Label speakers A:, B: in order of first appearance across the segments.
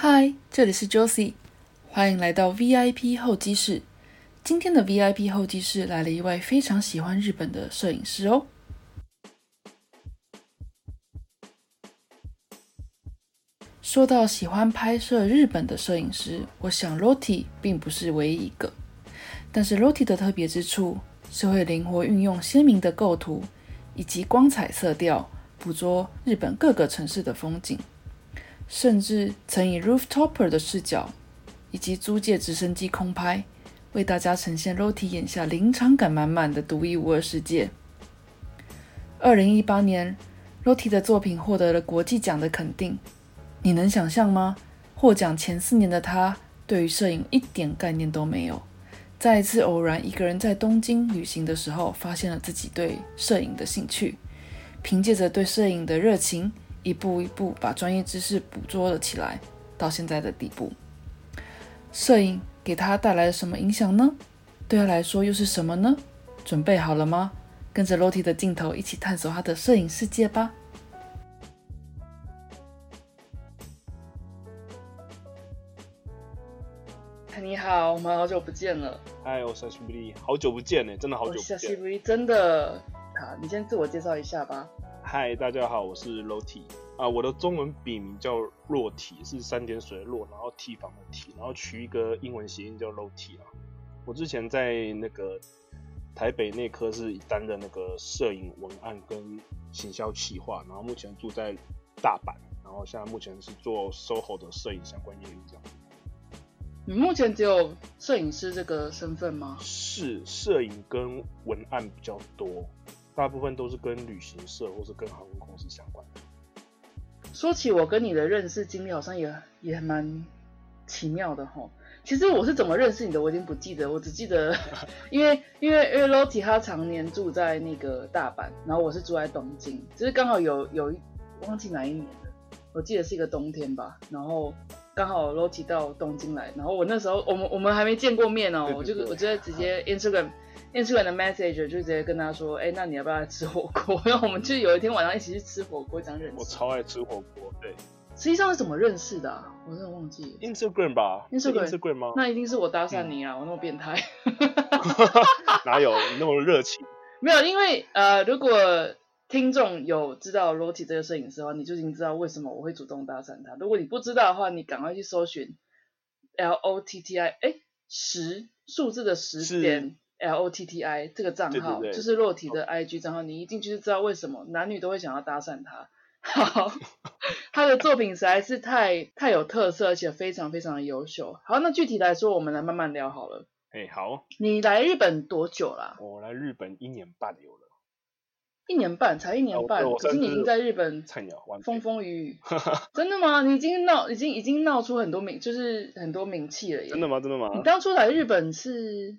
A: 嗨，这里是 Josie，欢迎来到 VIP 候机室。今天的 VIP 候机室来了一位非常喜欢日本的摄影师哦。说到喜欢拍摄日本的摄影师，我想 Lotti 并不是唯一一个。但是 Lotti 的特别之处是会灵活运用鲜明的构图以及光彩色调，捕捉日本各个城市的风景，甚至曾以 Rooftopper 的视角以及租借直升机空拍，为大家呈现 Loti 眼下临场感满满的独一无二世界。二零一八年，Loti 的作品获得了国际奖的肯定。你能想象吗？获奖前四年的他，对于摄影一点概念都没有。在一次偶然一个人在东京旅行的时候，发现了自己对摄影的兴趣，凭借着对摄影的热情，一步一步把专业知识捕捉了起来，到现在的地步。摄影给他带来了什么影响呢？对他来说又是什么呢？准备好了吗？跟着 Loti 的镜头一起探索他的摄影世界吧！你好，我们好久不见了。
B: 嗨，我是西布利，好久不见呢，真的好久不见。
A: 西布利，真的。好，你先自我介绍一下吧。
B: 嗨，大家好，我是 Loti 啊，我的中文笔名叫洛体，是三点水的洛，然后提防的提，然后取一个英文谐音叫 Loti 啊。我之前在那个台北内科是担任那个摄影文案跟行销企划，然后目前住在大阪，然后现在目前是做 SOHO 的摄影相关业务这样。
A: 你目前只有摄影师这个身份吗？
B: 是，摄影跟文案比较多，大部分都是跟旅行社或是跟航空公司相关的。
A: 说起我跟你的认识经历，好像也也蛮奇妙的哈。其实我是怎么认识你的，我已经不记得，我只记得，因为因为因为 Loti 他常年住在那个大阪，然后我是住在东京，就是刚好有有一忘记哪一年了，我记得是一个冬天吧，然后。刚好 Loti 到东京来，然后我那时候我们我们还没见过面哦，我就我就直接 Instagram Instagram 的 message 就直接跟他说，哎，那你要不要来吃火锅？然后我们就有一天晚上一起去吃火锅，这样认识。
B: 我超爱吃火锅，对。
A: 实际上是怎么认识的？我真的忘记。
B: Instagram 吧？Instagram 吗？
A: 那一定是我搭讪你啊！我那么变态。
B: 哪有你那么热情？
A: 没有，因为呃，如果。听众有知道 Roti 这个摄影师的话，你就已经知道为什么我会主动搭讪他。如果你不知道的话，你赶快去搜寻 L O T T I，哎，十数字的十点 L O T T I 这个账号，就是 Loti 的 I G 账号。你一进去就知道为什么男女都会想要搭讪他。好，他的作品实在是太太有特色，而且非常非常的优秀。好，那具体来说，我们来慢慢聊好了。
B: 哎，好。
A: 你来日本多久啦？
B: 我来日本一年半有了。
A: 一年半才一年半，可是你已经在日本风风雨雨，真的吗？你已经闹，已经已经闹出很多名，就是很多名气了。
B: 真的吗？真的吗？
A: 你当初来日本是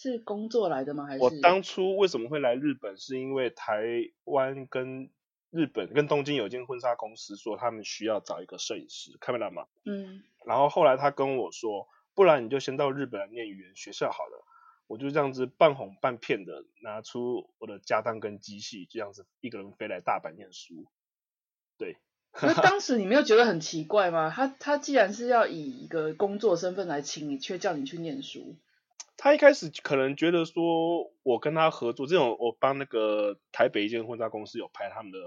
A: 是工作来的吗？还是
B: 我当初为什么会来日本？是因为台湾跟日本跟东京有间婚纱公司说他们需要找一个摄影师，看没到吗？嗯。然后后来他跟我说，不然你就先到日本来念语言学校好了。我就这样子半哄半骗的拿出我的家当跟机器，这样子一个人飞来大阪念书。对，
A: 那当 时你没有觉得很奇怪吗？他他既然是要以一个工作身份来请你，却叫你去念书。
B: 他一开始可能觉得说我跟他合作，这种我帮那个台北一间婚纱公司有拍他们的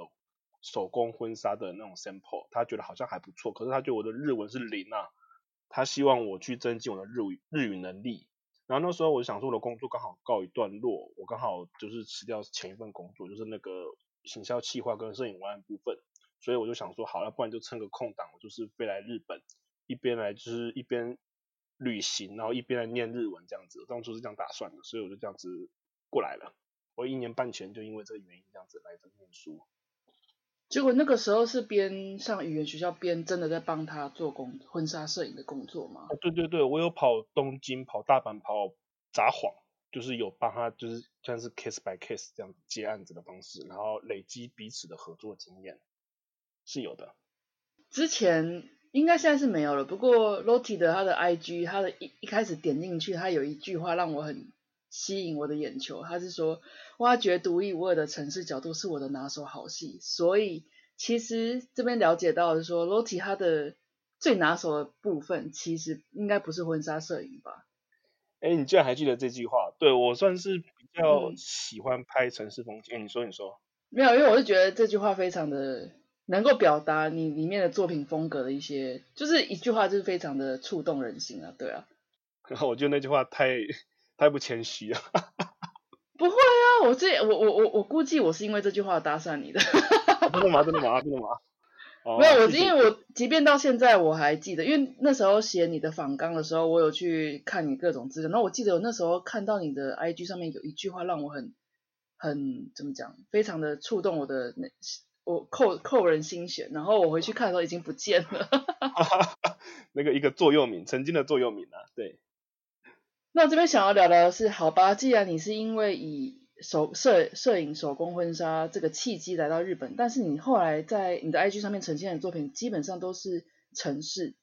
B: 手工婚纱的那种 sample，他觉得好像还不错。可是他觉得我的日文是零啊，他希望我去增进我的日语日语能力。然后那时候我就想说我的工作刚好告一段落，我刚好就是辞掉前一份工作，就是那个行销企划跟摄影文案部分，所以我就想说好了，不然就趁个空档，我就是飞来日本，一边来就是一边旅行，然后一边来念日文这样子，当初是这样打算的，所以我就这样子过来了。我一年半前就因为这个原因这样子来这念书。
A: 结果那个时候是边上语言学校边真的在帮他做工婚纱摄影的工作吗？
B: 对对对，我有跑东京、跑大阪、跑札幌，就是有帮他，就是像是 case by case 这样接案子的方式，然后累积彼此的合作经验是有的。
A: 之前应该现在是没有了，不过 Loti 的他的 IG，他的一一开始点进去，他有一句话让我很。吸引我的眼球，他是说挖掘独一无二的城市角度是我的拿手好戏，所以其实这边了解到是说，Loti 他的最拿手的部分，其实应该不是婚纱摄影吧？
B: 哎，你居然还记得这句话？对我算是比较
A: 嗯
B: 喜欢拍城市风景。哎，你说，你说。
A: 没有，因为我是觉得这句话非常的能够表达你里面的作品风格的一些，就是一句话就是非常的触动人心啊，对啊。
B: 然后我觉得那句话太太不谦虚了。
A: 不会啊，我这我我我我估计我是因为这句话搭讪你的，
B: 真的吗？真的吗？真的吗？哦
A: 没有，我
B: 谢谢
A: 因为我即便到现在我还记得，因为那时候写你的访纲的时候，我有去看你各种资料，然后我记得我那时候看到你的 IG 上面有一句话让我很很怎么讲，非常的触动我的那我扣扣人心弦，然后我回去看的时候已经不见了。
B: 那个一个座右铭，曾经的座右铭啊，对。
A: 那我这边想要聊聊的是，好吧，既然你是因为以手摄摄影手工婚纱这个契机来到日本，但是你后来在你的 IG 上面呈现的作品基本上都是城市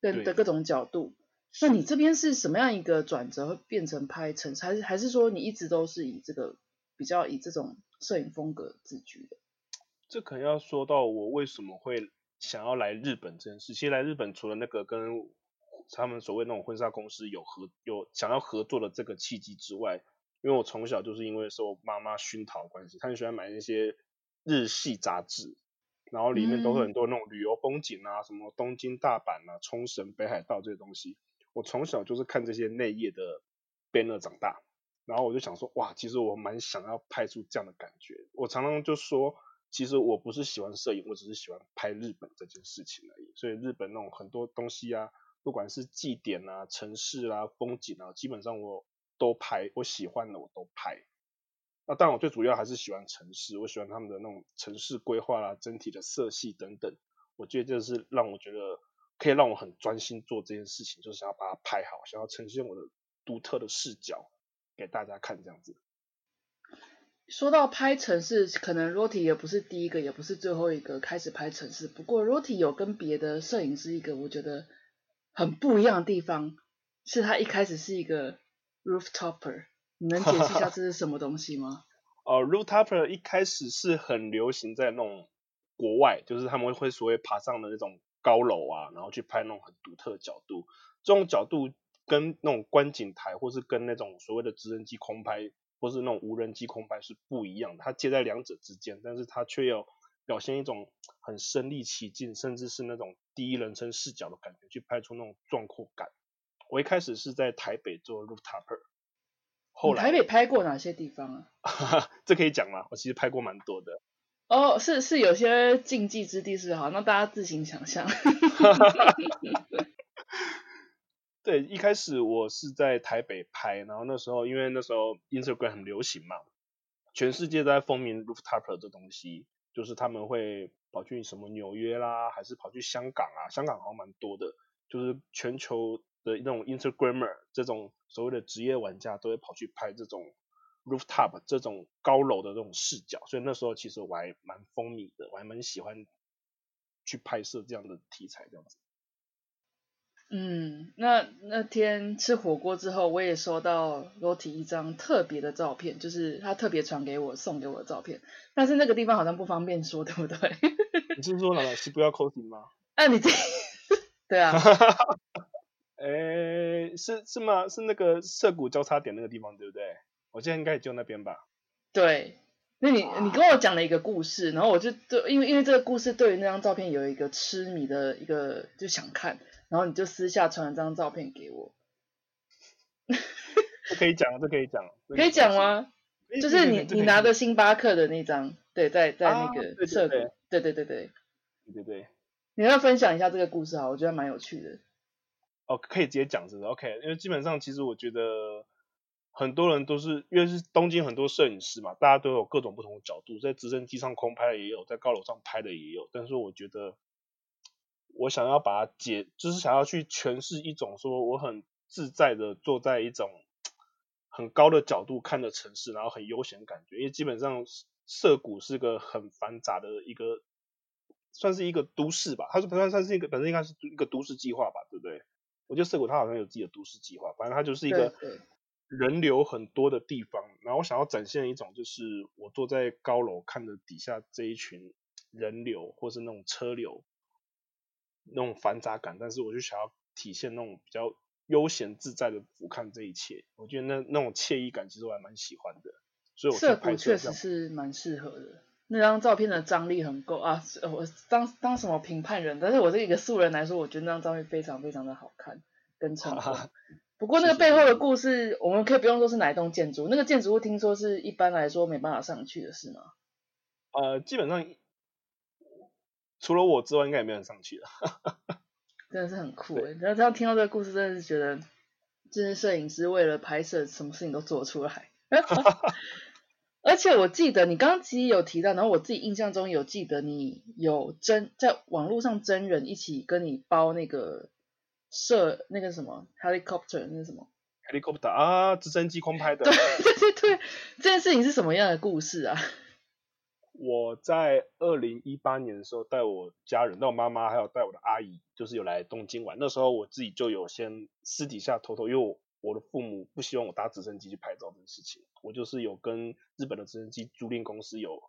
A: 的
B: 对
A: 的各种角度。那你这边是什么样一个转折，会变成拍城市，还是还是说你一直都是以这个比较以这种摄影风格自居的？
B: 这可能要说到我为什么会想要来日本这件事。其实来日本除了那个跟他们所谓那种婚纱公司有合有想要合作的这个契机之外，因为我从小就是因为受妈妈熏陶的关系，她很喜欢买那些日系杂志，然后里面都会
A: 嗯
B: 很多那种旅游风景啊，什么东京、大阪啊、冲绳、北海道这些东西。我从小就是看这些内页的 banner 长大，然后我就想说，哇，其实我蛮想要拍出这样的感觉。我常常就说，其实我不是喜欢摄影，我只是喜欢拍日本这件事情而已。所以日本那种很多东西啊，不管是祭典啊、城市啊、风景啊，基本上我都拍，我喜欢的我都拍。那当然，我最主要还是喜欢城市，我喜欢他们的那种城市规划啦、整体的色系等等。我觉得这是让我觉得可以让我很专心做这件事情，就是想要把它拍好，想要呈现我的独特的视角给大家看，这样子。
A: 说到拍城市，可能 Roti 也不是第一个，也不是最后一个开始拍城市。不过 Roti 有跟别的摄影师一个我觉得很不一样的地方，是他一开始是一个 rooftoper。你能解释一下这是什么东西吗？
B: 哦、r o o f t o p p e r 一开始是很流行在那种国外，就是他们会所谓爬上的那种高楼啊，然后去拍那种很独特的角度。这种角度跟那种观景台，或是跟那种所谓的直升机空拍，或是那种无人机空拍是不一样的。它介在两者之间，但是它却要表现一种很身临其境，甚至是那种第一人称视角的感觉，去拍出那种壮阔感。我一开始是在台北做 rooftopper，后来
A: 台北拍过哪些地方啊？
B: 这可以讲吗？我其实拍过蛮多的。
A: 哦，是是有些禁忌之地是好，那大家自行想象。
B: 对，一开始我是在台北拍，然后那时候因为那时候 Instagram 很流行嘛，全世界都在风靡 rooftop 这东西，就是他们会跑去什么纽约啦，还是跑去香港啊，香港好像蛮多的，就是全球的那种 Instagrammer 这种所谓的职业玩家都会跑去拍这种 rooftop 这种高楼的这种视角，所以那时候其实我还蛮风靡的，我还蛮喜欢去拍摄这样的题材这样子。
A: 嗯，那那天吃火锅之后，我也收到 Roti 一张特别的照片，就是他特别传给我送给我的照片，但是那个地方好像不方便说，对不对？
B: 你是说哪个是不要 cosing 吗？
A: 啊，你这对啊，
B: 诶，是是吗？是那个涩谷交叉点那个地方，对不对？我记得应该也就那边吧。
A: 对。那你你跟我讲了一个故事，然后我就对，因为因为这个故事对于那张照片有一个痴迷的一个就想看，然后你就私下传了张照片给我，
B: 这可以讲，这可以讲，
A: 可以讲？吗？就是你你拿，
B: 这
A: 的星巴克的那张，对，在在那个
B: 对对，
A: 对对对对，
B: 对对对。
A: 你要分享一下这个故事啊，我觉得蛮有趣的。
B: 哦，可以直接讲是不是？OK，因为基本上其实我觉得很多人都是因为是东京很多摄影师嘛，大家都有各种不同的角度，在直升机上空拍的也有，在高楼上拍的也有。但是我觉得我想要把它解，就是想要去诠释一种说我很自在的坐在一种很高的角度看的城市，然后很悠闲的感觉。因为基本上涩谷是个很繁杂的一个。算是一个都市吧，它是算算是一个本身应该是一个都市计划吧，对不对？我觉得涩谷它好像有自己的都市计划，反正它就是一个人流很多的地方。然后我想要展现一种，就是我坐在高楼看着底下这一群人流，或是那种车流，那种繁杂感，但是我就想要体现那种比较悠闲自在的俯瞰这一切，我觉得那那种惬意感其实我还蛮喜欢的，所以我
A: 涩谷确实是蛮适合的。那张照片的张力很够啊！我当当什么评判人？但是我是一个素人来说，我觉得那张照片非常非常的好看，跟成功。不过那个背后的故事，我们可以不用说是哪一栋建筑，那个建筑物听说是一般来说没办法上去的，是吗？
B: 呃，基本上除了我之外，应该也没人上去了。
A: 真的是很酷哎！然后这样听到这个故事，真的是觉得这些摄影师为了拍摄，什么事情都做出来。而且我记得你刚刚其实有提到，然后我自己印象中有记得你有真在网络上真人一起跟你包那个摄那个什么 helicopter 那什么
B: helicopter 啊，直升机空拍的。
A: 对对对对，这件事情是什么样的故事啊？
B: 我在二零一八年的时候带我家人，带我妈妈还有带我的阿姨，就是有来东京玩。那时候我自己就有先私底下偷偷，因为我。我的父母不希望我搭直升机去拍照这件事情，我就是有跟日本的直升机租赁公司有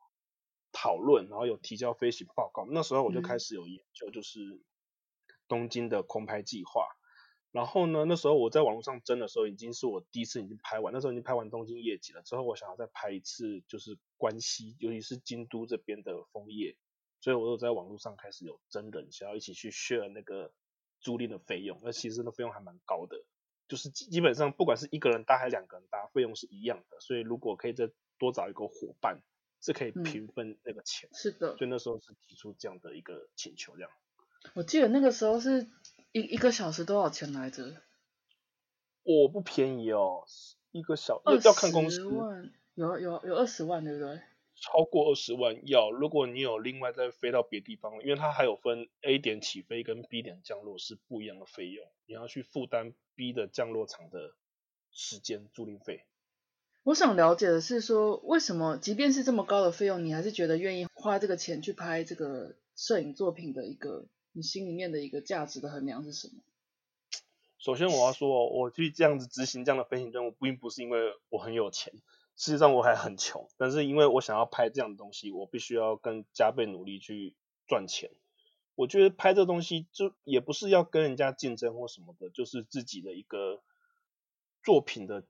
B: 讨论，然后有提交飞行报告。那时候我就开始有研究，就是东京的空拍计划。然后呢，那时候我在网络上征的时候，已经是我第一次已经拍完，那时候已经拍完东京夜景了。之后我想要再拍一次，就是关西，尤其是京都这边的枫叶，所以我有在网络上开始有真人想要一起去 share 那个租赁的费用，那其实那费用还蛮高的。就是基本上不管是一个人搭还是两个人搭，费用是一样的。所以如果可以再多找一个伙伴，是可以平分那个钱。
A: 是的。
B: 所以那时候是提出这样的一个请求，这样。
A: 我记得那个时候是一一个小时多少钱来着？
B: 我不便宜哦，一个小要看公司。
A: 有有有二十万，对不对？
B: 超过二十万要，如果你有另外再飞到别地方，因为它还有分 A 点起飞跟 B 点降落是不一样的费用，你要去负担 B 的降落场的时间租赁费。
A: 我想了解的是说，为什么即便是这么高的费用，你还是觉得愿意花这个钱去拍这个摄影作品的一个你心里面的一个价值的衡量是什么？
B: 首先我要说，我去这样子执行这样的飞行任务，并不是因为我很有钱。事实上我还很穷，但是因为我想要拍这样的东西，我必须要更加倍努力去赚钱。我觉得拍这东西就也不是要跟人家竞争或什么的，就是自己的一个作品的，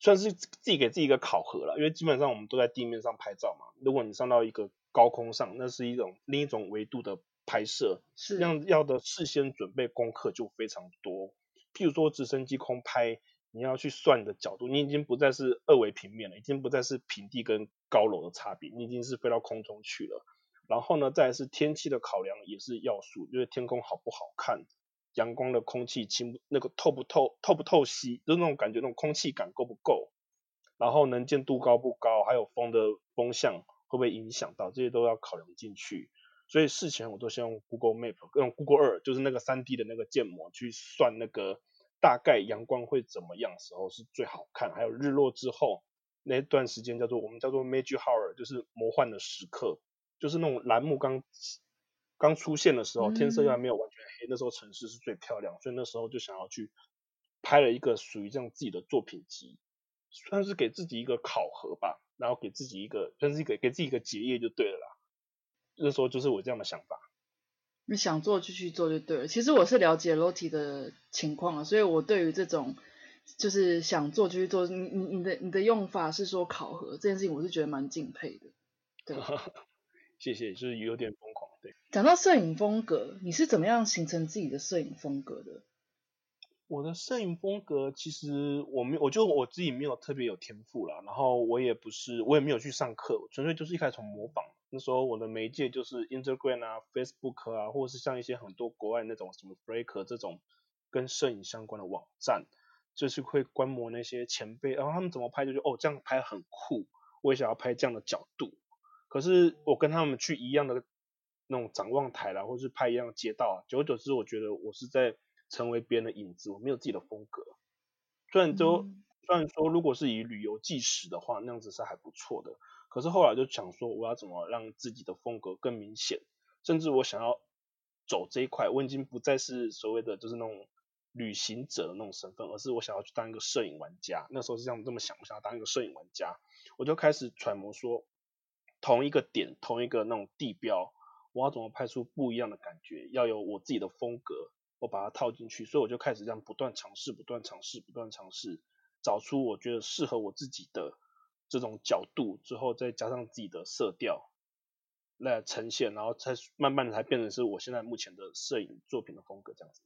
B: 算是自己给自己一个考核了。因为基本上我们都在地面上拍照嘛，如果你上到一个高空上，那是一种另一种维度的拍摄，
A: 是
B: 要要的事先准备功课就非常多。譬如说直升机空拍。你要去算你的角度，你已经不再是二维平面了，已经不再是平地跟高楼的差别，你已经是飞到空中去了。然后呢，再是天气的考量也是要素，就是天空好不好看，阳光的空气清那个透不透透不透析，就是那种感觉，那种空气感够不够，然后能见度高不高，还有风的风向会不会影响到，这些都要考量进去。所以事前我都先用 Google Map，用 Google Earth，就是那个三 D 的那个建模去算那个。大概阳光会怎么样时候是最好看？还有日落之后那段时间叫做我们叫做 magic hour，就是魔幻的时刻，就是那种栏目刚刚出现的时候，天色又还没有完全黑，那时候城市是最漂亮，所以那时候就想要去拍了一个属于这样自己的作品集，算是给自己一个考核吧，然后给自己一个算是给给自己一个结业就对了啦。那时候就是我这样的想法。
A: 你想做就去做就对了。其实我是了解 Lottie 的情况啊，所以我对于这种就是想做就去做，你你你的你的用法是说考核这件事情，我是觉得蛮敬佩的。对，
B: 谢谢，就是有点疯狂。对，
A: 讲到摄影风格，你是怎么样形成自己的摄影风格的？
B: 我的摄影风格其实我没，我就我自己没有特别有天赋啦，然后我也不是，我也没有去上课，纯粹就是一开始从模仿。那时候我的媒介就是 Instagram 啊、Facebook 啊，或者是像一些很多国外那种什么 Flickr 这种跟摄影相关的网站，就是会观摩那些前辈，然后他们怎么拍，就觉得哦这样拍很酷，我也想要拍这样的角度。可是我跟他们去一样的那种展望台啦，或是拍一样的街道啊，久而久之，我觉得我是在成为别人的影子，我没有自己的风格。虽然说虽然说如果是以旅游纪实的话，那样子是还不错的。可是后来就想说，我要怎么让自己的风格更明显？甚至我想要走这一块，我已经不再是所谓的就是那种旅行者的那种身份，而是我想要去当一个摄影玩家。那时候是这样这么想，我想要当一个摄影玩家，我就开始揣摩说，同一个点，同一个那种地标，我要怎么拍出不一样的感觉，要有我自己的风格，我把它套进去，所以我就开始这样不断尝试，不断尝试，不断尝试，找出我觉得适合我自己的这种角度，之后再加上自己的色调来呈现，然后才慢慢的才变成是我现在目前的摄影作品的风格这样子。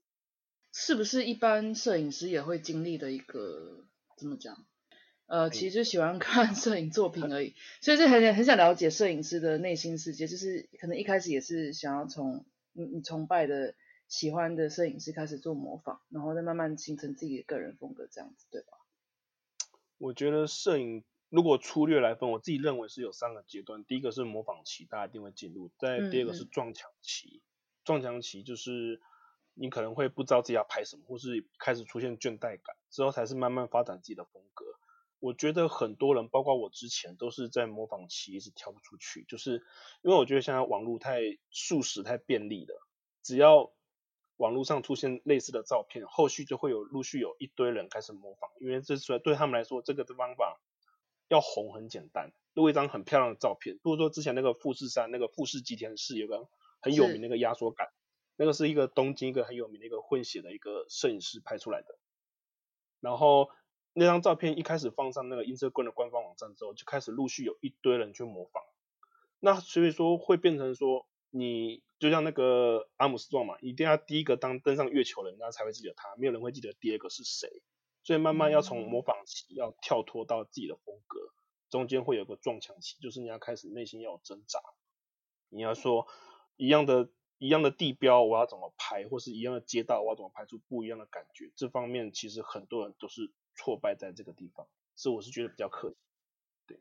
A: 是不是一般摄影师也会经历的一个怎么讲？呃，其实就喜欢看 摄影作品而已，所以就很很想了解摄影师的内心世界，就是可能一开始也是想要从你你崇拜的、喜欢的摄影师开始做模仿，然后再慢慢形成自己的个人风格，这样子对吧？
B: 我觉得摄影如果粗略来分，我自己认为是有三个阶段，第一个是模仿期，大家一定会进入；再第二个是撞墙期，撞墙期就是你可能会不知道自己要拍什么，或是开始出现倦怠感，之后才是慢慢发展自己的风格。我觉得很多人，包括我之前，都是在模仿期一直跳不出去，就是因为我觉得现在网络太速食、太便利了，只要网络上出现类似的照片，后续就会有陆续有一堆人开始模仿，因为这出来对他们来说，这个的方法要红很简单，录一张很漂亮的照片。如果说之前那个富士山那个富士吉田市有个很有名那个压缩感，那个是一个东京一个很有名的一个混血的一个摄影师拍出来的，然后。那张照片一开始放上那个 Instagram 的官方网站之后，就开始陆续有一堆人去模仿。那所以说会变成说，你就像那个阿姆斯壮嘛，一定要第一个当登上月球的人人，家才会记得他，没有人会记得第二个是谁。所以慢慢要从模仿期要跳脱到自己的风格，中间会有个撞墙期，就是你要开始内心要有挣扎。你要说一样的。一样的地标，我要怎么拍，或是一样的街道，我要怎么拍出不一样的感觉？这方面其实很多人都是挫败在这个地方，所以我是觉得比较可惜。对，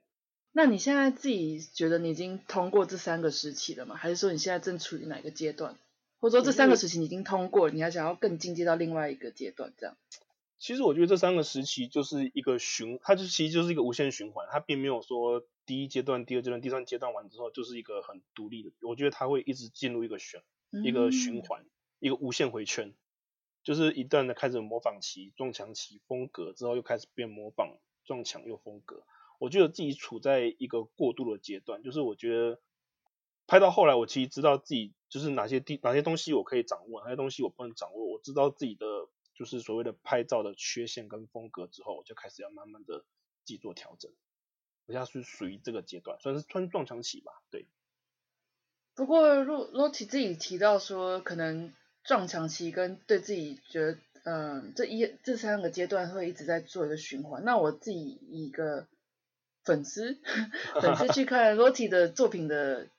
A: 那你现在自己觉得你已经通过这三个时期了吗？还是说你现在正处于哪个阶段？或者说这三个时期你已经通过，你还想要更进阶到另外一个阶段？这样？
B: 其实我觉得这三个时期就是一个循，它就其实就是一个无限循环，它并没有说第一阶段、第二阶段、第三阶段完之后就是一个很独立的。我觉得它会一直进入一个循一个循环，一个无限回圈，就是一段的开始模仿期、撞墙期、风格之后又开始变模仿、撞墙又风格。我觉得自己处在一个过渡的阶段，就是我觉得拍到后来，我其实知道自己就是哪些地哪些东西我可以掌握，哪些东西我不能掌握，我知道自己的。就是所谓的拍照的缺陷跟风格之后，我就开始要慢慢的自己做调整。我现在是属于这个阶段，算是穿撞墙期吧，对。
A: 不过洛洛提自己提到说，可能撞墙期跟对自己觉得，嗯，这一这三个阶段会一直在做一个循环。那我自己一个粉丝粉丝去看洛提的作品的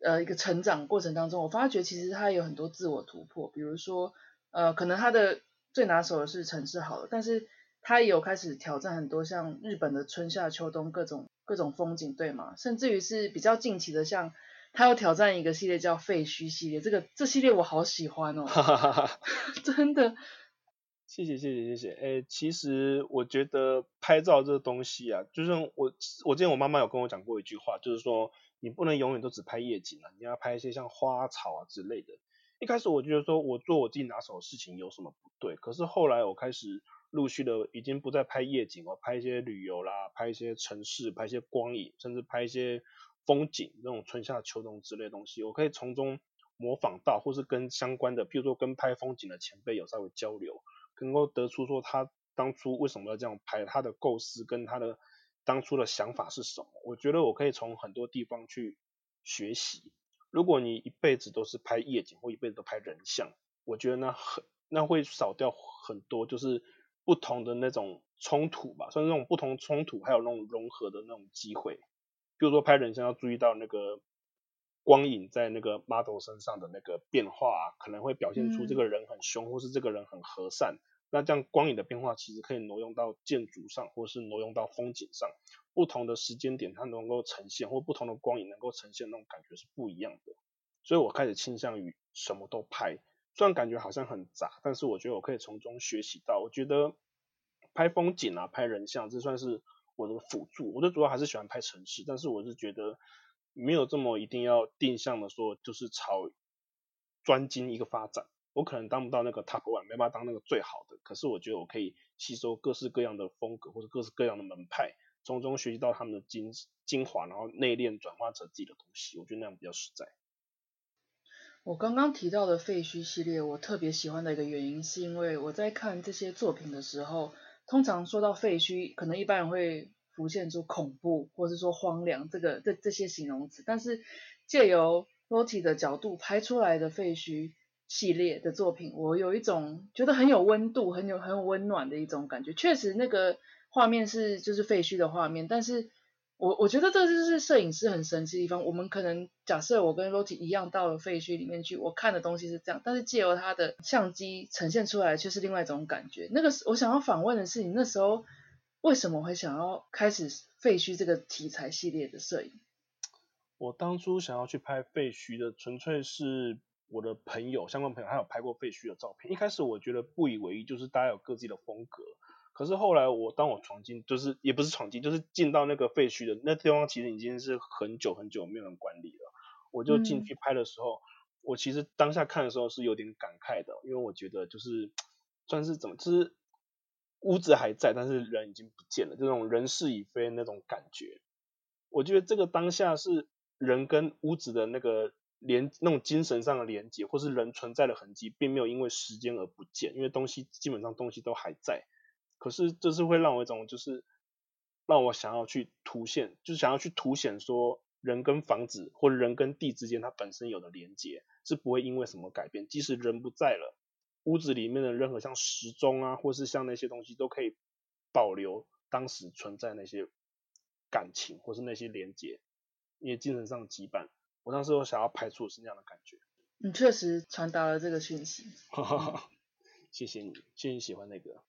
A: 呃一个成长过程当中，我发觉其实他有很多自我突破，比如说呃，可能他的最拿手的是城市好了，但是他也有开始挑战很多像日本的春夏秋冬各种各种风景，对吗？甚至于是比较近期的，像他要挑战一个系列叫废墟系列，这个这系列我好喜欢哦，真的。
B: 谢谢谢谢谢谢，哎，其实我觉得拍照这个东西啊，就是我我之前我妈妈有跟我讲过一句话，就是说你不能永远都只拍夜景啊，你要拍一些像花草啊之类的。一开始我觉得说我做我自己拿手的事情有什么不对，可是后来我开始陆续的已经不再拍夜景，我拍一些旅游啦，拍一些城市，拍一些光影，甚至拍一些风景，那种春夏秋冬之类东西，我可以从中模仿到，或是跟相关的，譬如说跟拍风景的前辈有稍微交流，能够得出说他当初为什么要这样拍，他的构思跟他的当初的想法是什么，我觉得我可以从很多地方去学习。如果你一辈子都是拍夜景，或一辈子都拍人像，我觉得那很那会少掉很多，就是不同的那种冲突吧，算是那种不同冲突，还有那种融合的那种机会。比如说拍人像要注意到那个光影在那个 model 身上的那个变化，可能会表现出这个人很凶，或是这个人很和善。那这样光影的变化其实可以挪用到建筑上，或是挪用到风景上，不同的时间点它能够呈现，或不同的光影能够呈现那种感觉是不一样的。所以我开始倾向于什么都拍，虽然感觉好像很杂，但是我觉得我可以从中学习到。我觉得拍风景啊，拍人像，这算是我的辅助。我的主要还是喜欢拍城市，但是我是觉得没有这么一定要定向的说，就是朝专精一个发展。我可能当不到那个 top one，没办法当那个最好的，可是我觉得我可以吸收各式各样的风格或者各式各样的门派，从中学习到他们的精精华，然后内练转化成自己的东西，我觉得那样比较实在。
A: 我刚刚提到的废墟系列，我特别喜欢的一个原因，是因为我在看这些作品的时候，通常说到废墟，可能一般人会浮现出恐怖，或是说荒凉这个这这些形容词，但是借由 Lottie 的角度拍出来的废墟系列的作品，我有一种觉得很有温度、很有很有温暖的一种感觉。确实，那个画面是就是废墟的画面，但是。我我觉得这就是摄影师很神奇的地方。我们可能假设我跟 Roti 一样到了废墟里面去，我看的东西是这样，但是借由他的相机呈现出来却是另外一种感觉。那个我想要访问的是你那时候为什么会想要开始废墟这个题材系列的摄影？
B: 我当初想要去拍废墟的，纯粹是我的朋友相关朋友还有拍过废墟的照片。一开始我觉得不以为意，就是大家有各自的风格。可是后来我当我闯进，就是也不是闯进，就是进到那个废墟的那地方，其实已经是很久很久没有人管理了。我就进去拍的时候，我其实当下看的时候是有点感慨的，因为我觉得就是算是怎么，就是屋子还在，但是人已经不见了，这种人事已非那种感觉。我觉得这个当下是人跟屋子的那个连那种精神上的连接，或是人存在的痕迹，并没有因为时间而不见，因为东西基本上东西都还在。可是这是会让我一种，就是让我想要去凸显，就是想要去凸显说人跟房子或者人跟地之间它本身有的连接是不会因为什么改变，即使人不在了，屋子里面的任何像时钟啊，或是像那些东西都可以保留当时存在那些感情或是那些连接，因为精神上的羁绊。我当时我想要拍出是那样的感觉。
A: 你确实传达了这个讯息。
B: 谢谢你，谢谢你喜欢那个。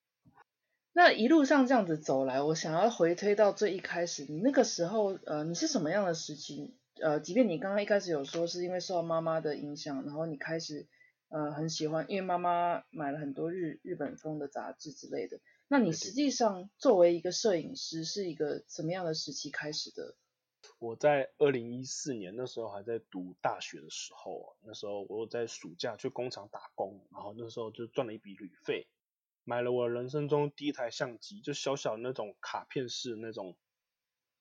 A: 那一路上这样子走来，我想要回推到最一开始，你那个时候，呃，你是什么样的时期？呃，即便你刚刚一开始有说是因为受到妈妈的影响，然后你开始，呃，很喜欢，因为妈妈买了很多日日本风的杂志之类的。那你实际上作为一个摄影师，是一个什么样的时期开始的？
B: 我在二零一四年那时候还在读大学的时候，那时候我在暑假去工厂打工，然后那时候就赚了一笔旅费。买了我人生中第一台相机，就小小那种卡片式那种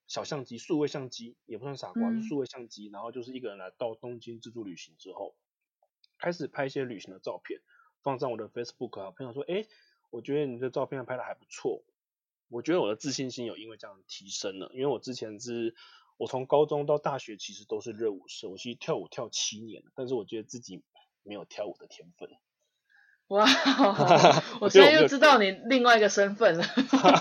B: 小相机，数位相机也不算傻瓜，是数位相机。然后就是一个人来到东京自助旅行之后，开始拍一些旅行的照片，放上我的 Facebook 啊。朋友说，哎，我觉得你这照片拍的还不错。我觉得我的自信心有因为这样提升了，因为我之前是，我从高中到大学其实都是热舞社，我其实跳舞跳七年了但是我觉得自己没有跳舞的天分。
A: 哇，我 现在又知道你另外一个身份了，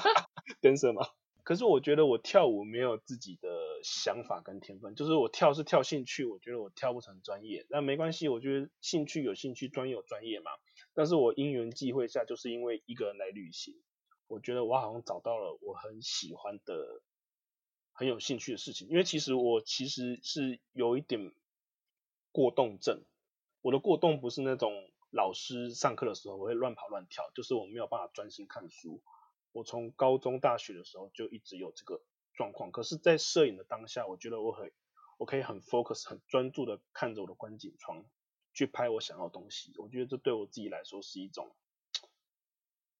B: 跟什么？可是我觉得我跳舞没有自己的想法跟天分，就是我跳是跳兴趣，我觉得我跳不成专业，那没关系，我觉得兴趣有兴趣，专业有专业嘛。但是我因缘际会下，就是因为一个人来旅行，我觉得我好像找到了我很喜欢的、很有兴趣的事情。因为其实我其实是有一点过动症，我的过动不是那种。老师上课的时候，我会乱跑乱跳，就是我没有办法专心看书。我从高中、大学的时候就一直有这个状况。可是，在摄影的当下，我觉得我很，我可以很 focus、很专注的看着我的观景窗，去拍我想要的东西。我觉得这对我自己来说是一种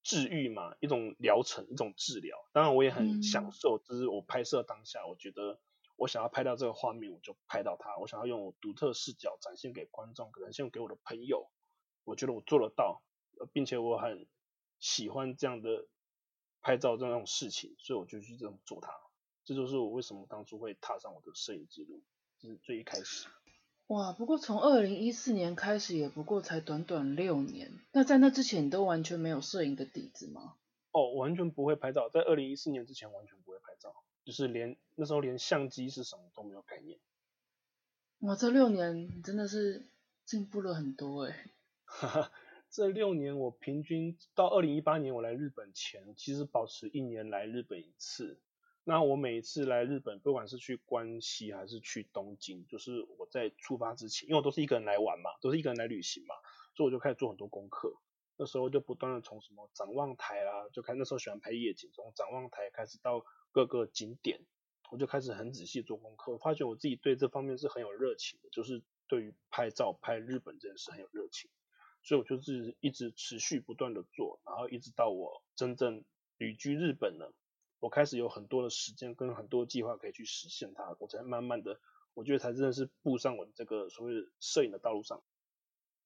B: 治愈嘛，一种疗程，一种治疗。当然，我也很享受，就是我拍摄当下，我觉得我想要拍到这个画面，我就拍到它。我想要用我独特视角展现给观众，可能献给我的朋友。我觉得我做得到，并且我很喜欢这样的拍照这种事情，所以我就去这么做它。这就是我为什么当初会踏上我的摄影之路，这是最一开始。
A: 哇，不过从二零一四年开始，也不过才短短六年。那在那之前，你都完全没有摄影的底子吗？
B: 哦，完全不会拍照，在二零一四年之前完全不会拍照，就是连那时候连相机是什么都没有概念。
A: 哇，这六年真的是进步了很多哎。
B: 哈哈，这六年我平均到二零一八年我来日本前，其实保持一年来日本一次。那我每一次来日本，不管是去关西还是去东京，就是我在出发之前，因为我都是一个人来玩嘛，都是一个人来旅行嘛，所以我就开始做很多功课。那时候就不断的从什么展望台啦，就开那时候喜欢拍夜景，从展望台开始到各个景点，我就开始很仔细做功课，发觉我自己对这方面是很有热情的，就是对于拍照拍日本这件事很有热情。所以我就是一直持续不断的做，然后一直到我真正旅居日本了，我开始有很多的时间跟很多计划可以去实现它，我才慢慢的，我觉得才真的是步上我这个所谓的摄影的道路上。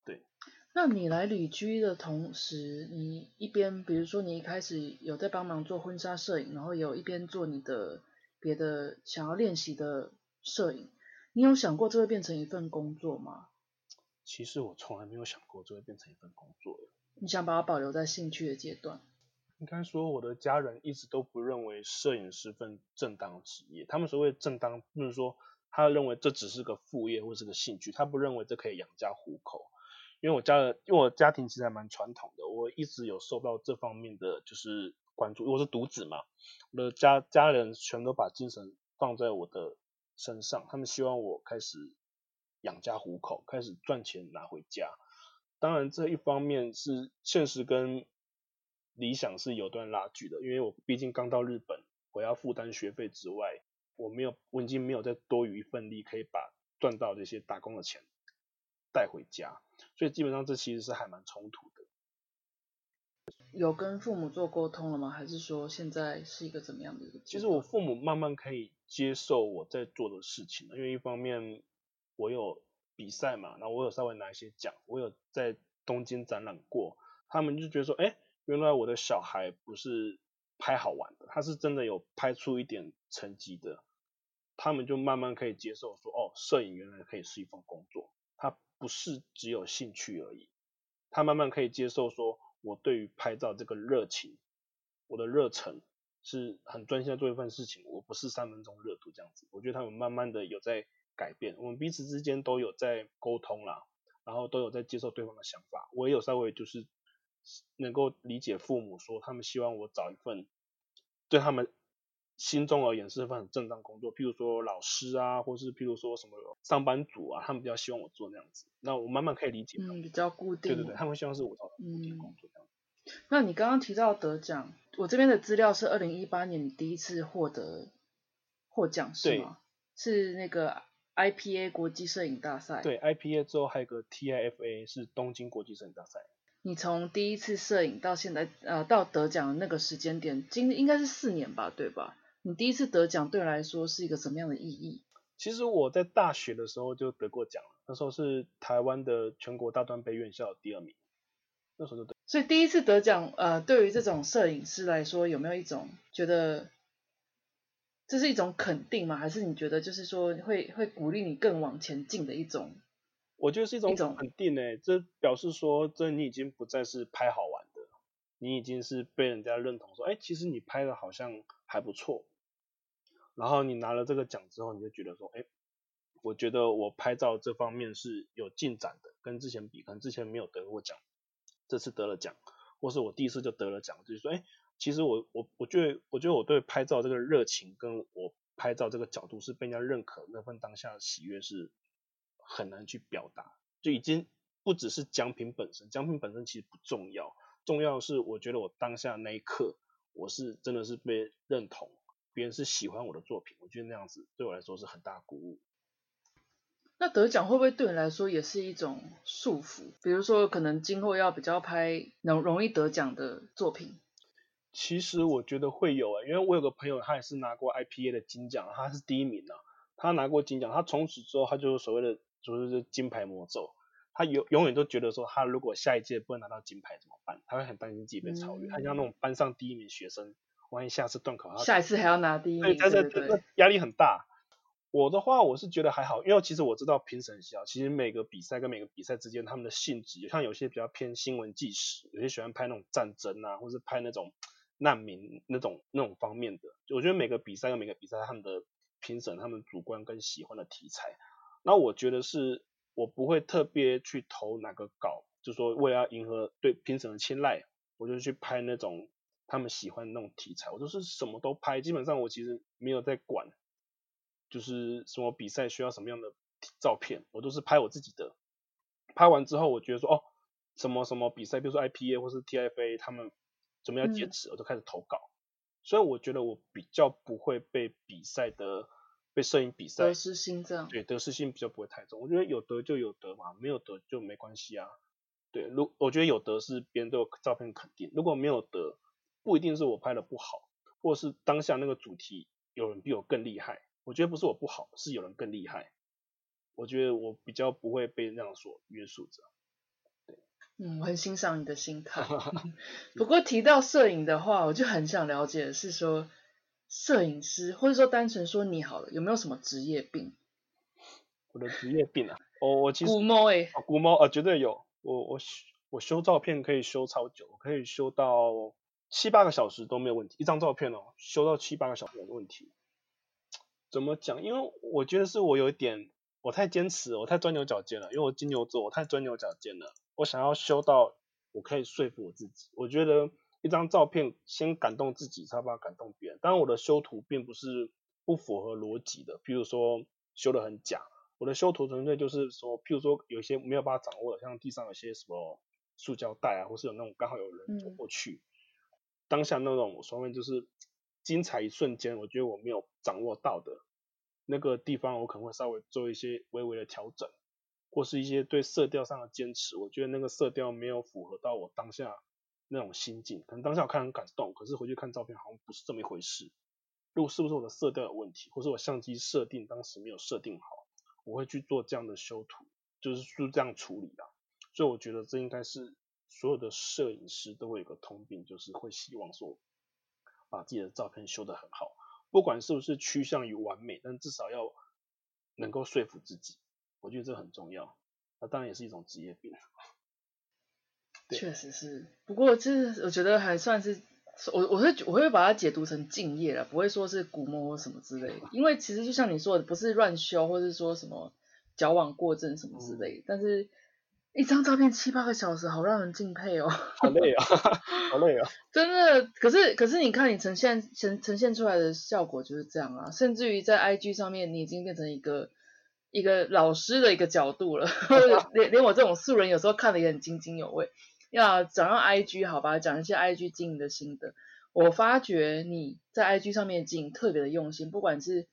B: 对。
A: 那你来旅居的同时，你一边比如说你一开始有在帮忙做婚纱摄影，然后有一边做你的别的想要练习的摄影，你有想过这会变成一份工作吗？
B: 其实我从来没有想过这会变成一份工作。
A: 你想把它保留在兴趣的阶段？
B: 应该说，我的家人一直都不认为摄影是份正当职业。他们所谓正当，就是说他认为这只是个副业或是个兴趣，他不认为这可以养家糊口。因为我家的，因为我家庭其实还蛮传统的，我一直有受到这方面的就是关注。我是独子嘛，我的家家人全都把精神放在我的身上，他们希望我开始养家糊口，开始赚钱拿回家。当然，这一方面是现实跟理想是有段拉锯的，因为我毕竟刚到日本，我要负担学费之外，我没有，我已经没有再多余一份力可以把赚到这些打工的钱带回家。所以基本上这其实是还蛮冲突的。
A: 有跟父母做沟通了吗？还是说现在是一个怎么样的一个？
B: 其实我父母慢慢可以接受我在做的事情了，因为一方面我有比赛嘛，然后我有稍微拿一些奖，我有在东京展览过，他们就觉得说，哎，原来我的小孩不是拍好玩的，他是真的有拍出一点成绩的，他们就慢慢可以接受说，哦，摄影原来可以是一份工作。他不是只有兴趣而已，他慢慢可以接受说，我对于拍照这个热情，我的热忱是很专心的做一份事情，我不是三分钟热度这样子。我觉得他们慢慢的有在改变，我们彼此之间都有在沟通啦，然后都有在接受对方的想法。我也有稍微就是能够理解父母说，他们希望我找一份对他们。心中而言是份很正当工作，譬如说老师啊，或是譬如说什么上班族啊，他们比较希望我做那样子。那我慢慢可以理解。
A: 嗯，比较固定。
B: 对对对，他们希望是我找固定工作这样。
A: 那你刚刚提到得奖，我这边的资料是二零一八年你第一次获得获奖是吗？是那个 IPA 国际摄影大赛。
B: 对，IPA 之后还有个 TIFA 是东京国际摄影大赛。
A: 你从第一次摄影到现在，呃，到得奖的那个时间点，经应该是四年吧，对吧？你第一次得奖对我来说是一个什么样的意义？
B: 其实我在大学的时候就得过奖了，那时候是台湾的全国大专杯院校第二名，那时候就得。
A: 所以第一次得奖，呃，对于这种摄影师来说，有没有一种觉得这是一种肯定吗？还是你觉得就是说会会鼓励你更往前进的一种？
B: 我觉得是一种肯定诶，这表示说这你已经不再是拍好玩的，你已经是被人家认同说，哎，其实你拍的好像还不错。然后你拿了这个奖之后，你就觉得说，哎，我觉得我拍照这方面是有进展的，跟之前比，可能之前没有得过奖，这次得了奖，或是我第一次就得了奖，就是说，哎，其实我我我觉得，我觉得我对拍照这个热情，跟我拍照这个角度是被人家认可，那份当下的喜悦是很难去表达，就已经不只是奖品本身，奖品本身其实不重要，重要的是我觉得我当下那一刻，我是真的是被认同。别人是喜欢我的作品，我觉得那样子对我来说是很大鼓舞。
A: 那得奖会不会对你来说也是一种束缚？比如说，可能今后要比较拍能容易得奖的作品。
B: 其实我觉得会有啊，因为我有个朋友，他也是拿过 IPA 的金奖，他是第一名啊。他拿过金奖，他从此之后他就是所谓的就是金牌魔咒。他永永远都觉得说，他如果下一届不能拿到金牌怎么办？他会很担心自己被超越。他像那种班上第一名学生。万一下次断考，
A: 下一次还要拿第一名，
B: 对对对，压力很大。我的话，我是觉得还好，因为其实我知道评审校，其实每个比赛跟每个比赛之间他们的性质，像有些比较偏新闻纪实，有些喜欢拍那种战争啊，或是拍那种难民那种那种方面的。我觉得每个比赛跟每个比赛他们的评审，他们主观跟喜欢的题材，那我觉得是我不会特别去投哪个稿，就说为了要迎合对评审的青睐，我就去拍那种。他们喜欢那种题材，我都是什么都拍，基本上我其实没有在管，就是什么比赛需要什么样的照片，我都是拍我自己的。拍完之后，我觉得说哦，什么什么比赛，比如说 IPA 或是 TFA，他们准备要截止，我就开始投稿。所以我觉得我比较不会被比赛的被摄影比赛
A: 得失心这样，
B: 对得失心比较不会太重。我觉得有得就有得嘛，没有得就没关系啊。对，如我觉得有得是别人对我照片肯定，如果没有得。不一定是我拍的不好，或是当下那个主题有人比我更厉害。我觉得不是我不好，是有人更厉害。我觉得我比较不会被那样所约束着。
A: 嗯，我很欣赏你的心态。不过提到摄影的话，我就很想了解是说，摄影师或者说单纯说你好了，有没有什么职业病？
B: 我的职业病啊，我我其实
A: 古猫哎，
B: 古猫啊，绝对有。我我我修照片可以修超久，可以修到七八个小时都没有问题。一张照片哦，修到七八个小时没问题。怎么讲？因为我觉得是我有一点，我太坚持，我太钻牛角尖了。因为我金牛座，我太钻牛角尖了。我想要修到我可以说服我自己。我觉得一张照片先感动自己，才把感动别人。当然，我的修图并不是不符合逻辑的，譬如说修的很假。我的修图纯粹就是说，譬如说有一些没有办法掌握的，像地上有些什么塑胶袋啊，或是有那种刚好有人走过去，当下那种所谓就是精彩一瞬间，我觉得我没有掌握到的那个地方，我可能会稍微做一些微微的调整，或是一些对色调上的坚持。我觉得那个色调没有符合到我当下那种心境，可能当下我看很感动，可是回去看照片好像不是这么一回事。如果是不是我的色调有问题，或是我相机设定当时没有设定好？我会去做这样的修图，就是就这样处理的，所以我觉得这应该是所有的摄影师都会有个通病，就是会希望说把自己的照片修得很好，不管是不是趋向于完美，但至少要能够说服自己，我觉得这很重要。那当然也是一种职业病。
A: 确实是，不过这我觉得还算是。我我会我会把它解读成敬业了，不会说是古摸什么之类的。因为其实就像你说的，不是乱修，或是说什么矫枉过正什么之类。但是一张照片七八个小时，好让人敬佩哦。
B: 好累啊，好累啊。
A: 真的，可是可是你看你呈现呈呈现出来的效果就是这样啊。甚至于在 IG 上面，你已经变成一个一个老师的一个角度了，连连我这种素人有时候看的也很津津有味。要讲到 IG 好吧，讲一些 IG 经营的心得。我发觉你在 IG 上面经营特别的用心，不管是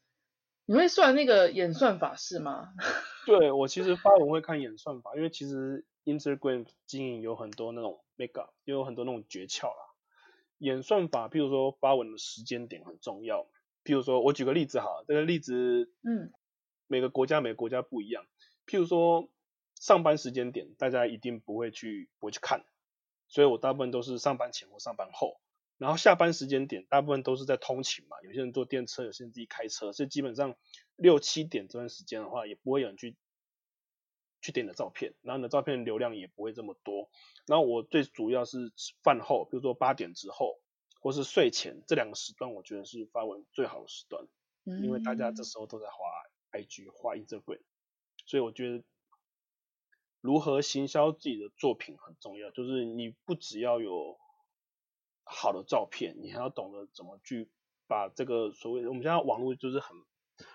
A: 你会算那个演算法是吗？
B: 对我其实发文会看演算法，因为其实 Instagram 经营有很多那种 make up，也有很多那种诀窍啦。演算法，譬如说发文的时间点很重要。譬如说我举个例子哈，这个例子，嗯，每个国家每个国家不一样。譬如说。上班时间点，大家一定不会去不会去看，所以我大部分都是上班前或上班后。然后下班时间点，大部分都是在通勤嘛，有些人坐电车，有些人自己开车，所以基本上六七点这段时间的话，也不会有人去去点你的照片，然后你的照片流量也不会这么多。然后我最主要是饭后，比如说八点之后，或是睡前这两个时段，我觉得是发文最好的时段，因为大家这时候都在滑 IG、滑 Instagram，所以我觉得。如何行销自己的作品很重要，就是你不只要有好的照片，你还要懂得怎么去把这个所谓我们现在网络就是很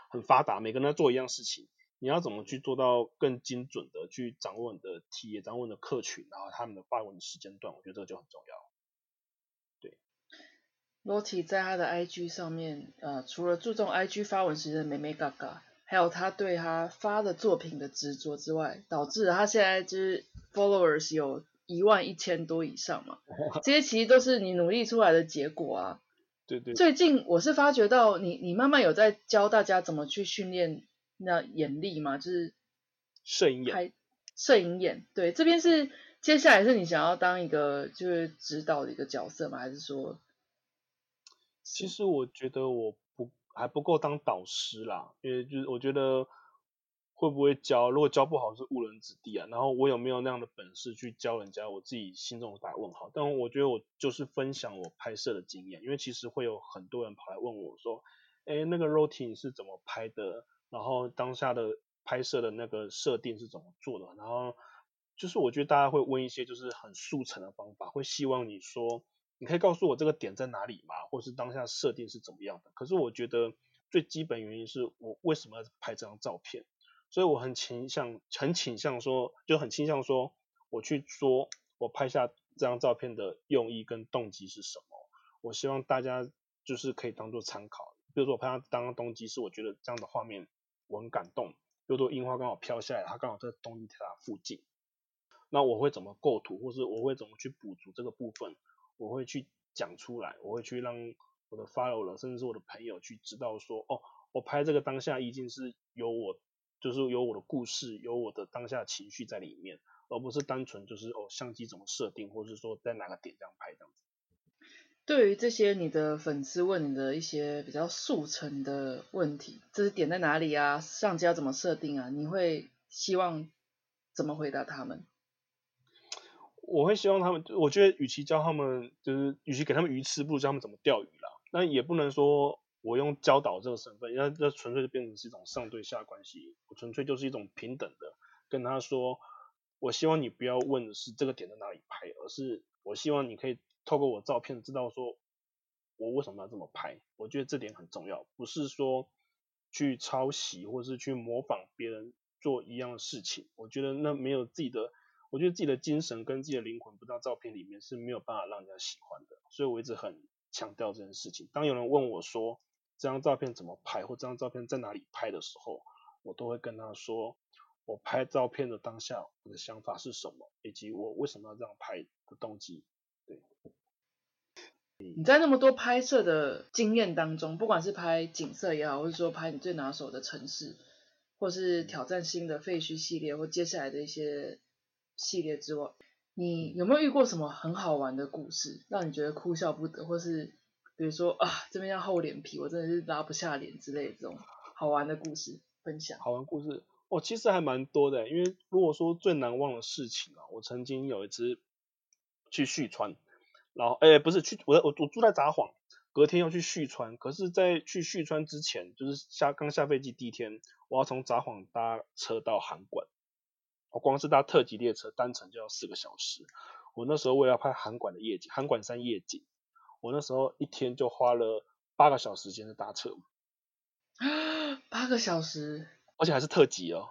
B: 很发达，每个人在做一样事情，你要怎么去做到更精准的去掌握你的体验，掌握你的客群，然后他们的发文的时间段，我觉得这个就很重要。对
A: ，Lottie 在他的 IG 上面，呃，除了注重 IG 发文时的美美嘎嘎。还有他对他发的作品的执着之外，导致他现在就是 followers 有一万一千多以上嘛，这些其实都是你努力出来的结果啊。
B: 对对。
A: 最近我是发觉到你，你慢慢有在教大家怎么去训练那眼力嘛，就是
B: 摄影眼。
A: 摄影眼，对，这边是接下来是你想要当一个就是指导的一个角色吗？还是说？
B: 其实我觉得我。还不够当导师啦，因为就是我觉得会不会教，如果教不好是误人子弟啊。然后我有没有那样的本事去教人家，我自己心中打问号。但我觉得我就是分享我拍摄的经验，因为其实会有很多人跑来问我说，哎，那个 routine 是怎么拍的？然后当下的拍摄的那个设定是怎么做的？然后就是我觉得大家会问一些就是很速成的方法，会希望你说。你可以告诉我这个点在哪里吗？或是当下设定是怎么样的？可是我觉得最基本原因是我为什么要拍这张照片，所以我很倾向很倾向说，就很倾向说，我去说我拍下这张照片的用意跟动机是什么。我希望大家就是可以当做参考。比如说我拍它当动机是我觉得这样的画面我很感动，比如说樱花刚好飘下来，它刚好在东尼塔附近，那我会怎么构图，或是我会怎么去补足这个部分？我会去讲出来，我会去让我的 follower 甚至是我的朋友去知道说，哦，我拍这个当下意境是有我，就是有我的故事，有我的当下情绪在里面，而不是单纯就是哦相机怎么设定，或是说在哪个点这样拍这样子。
A: 对于这些你的粉丝问你的一些比较速成的问题，这是点在哪里啊？相机要怎么设定啊？你会希望怎么回答他们？
B: 我会希望他们，我觉得与其教他们，就是与其给他们鱼吃，不如教他们怎么钓鱼啦。那也不能说我用教导这个身份，那那纯粹就变成是一种上对下关系。纯粹就是一种平等的跟他说，我希望你不要问是这个点在哪里拍，而是我希望你可以透过我照片知道说我为什么要这么拍。我觉得这点很重要，不是说去抄袭或是去模仿别人做一样的事情。我觉得那没有自己的。我觉得自己的精神跟自己的灵魂不到照片里面是没有办法让人家喜欢的，所以我一直很强调这件事情。当有人问我说这张照片怎么拍，或这张照片在哪里拍的时候，我都会跟他说我拍照片的当下我的想法是什么，以及我为什么要这样拍的动机。对。
A: 你在那么多拍摄的经验当中，不管是拍景色也好，或者说拍你最拿手的城市，或是挑战新的废墟系列，或接下来的一些。系列之外，你有没有遇过什么很好玩的故事，让你觉得哭笑不得，或是比如说啊这边要厚脸皮，我真的是拉不下脸之类这种好玩的故事分享？
B: 好玩故事哦，其实还蛮多的，因为如果说最难忘的事情啊，我曾经有一次去旭川，然后哎不是去我我我住在札幌，隔天要去旭川，可是在去旭川之前，就是下刚下飞机第一天，我要从札幌搭车到函馆。我光是搭特急列车单程就要四个小时。我那时候为了拍函馆的夜景，函馆山夜景，我那时候一天就花了八个小时间的搭车。
A: 八个小时，
B: 而且还是特急哦，